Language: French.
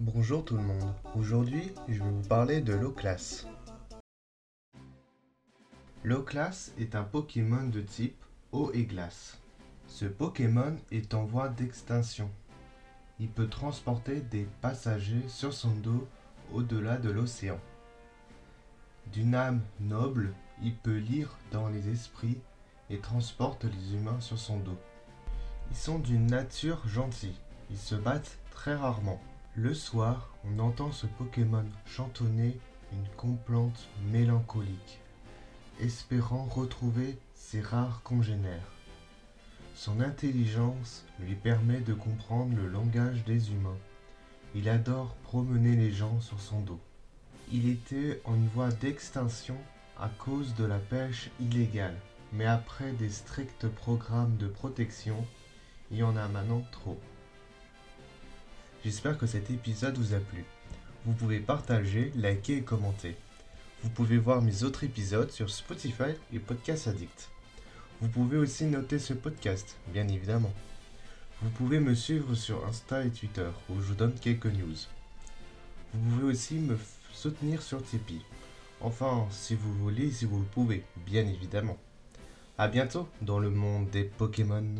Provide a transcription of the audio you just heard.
Bonjour tout le monde, aujourd'hui je vais vous parler de Loclas. Loclas est un Pokémon de type eau et glace. Ce Pokémon est en voie d'extinction. Il peut transporter des passagers sur son dos au-delà de l'océan. D'une âme noble, il peut lire dans les esprits et transporte les humains sur son dos. Ils sont d'une nature gentille, ils se battent très rarement. Le soir, on entend ce Pokémon chantonner une complainte mélancolique, espérant retrouver ses rares congénères. Son intelligence lui permet de comprendre le langage des humains. Il adore promener les gens sur son dos. Il était en voie d'extinction à cause de la pêche illégale, mais après des stricts programmes de protection, il y en a maintenant trop. J'espère que cet épisode vous a plu. Vous pouvez partager, liker et commenter. Vous pouvez voir mes autres épisodes sur Spotify et Podcast Addict. Vous pouvez aussi noter ce podcast, bien évidemment. Vous pouvez me suivre sur Insta et Twitter, où je vous donne quelques news. Vous pouvez aussi me soutenir sur Tipeee. Enfin, si vous voulez, si vous le pouvez, bien évidemment. A bientôt dans le monde des Pokémon.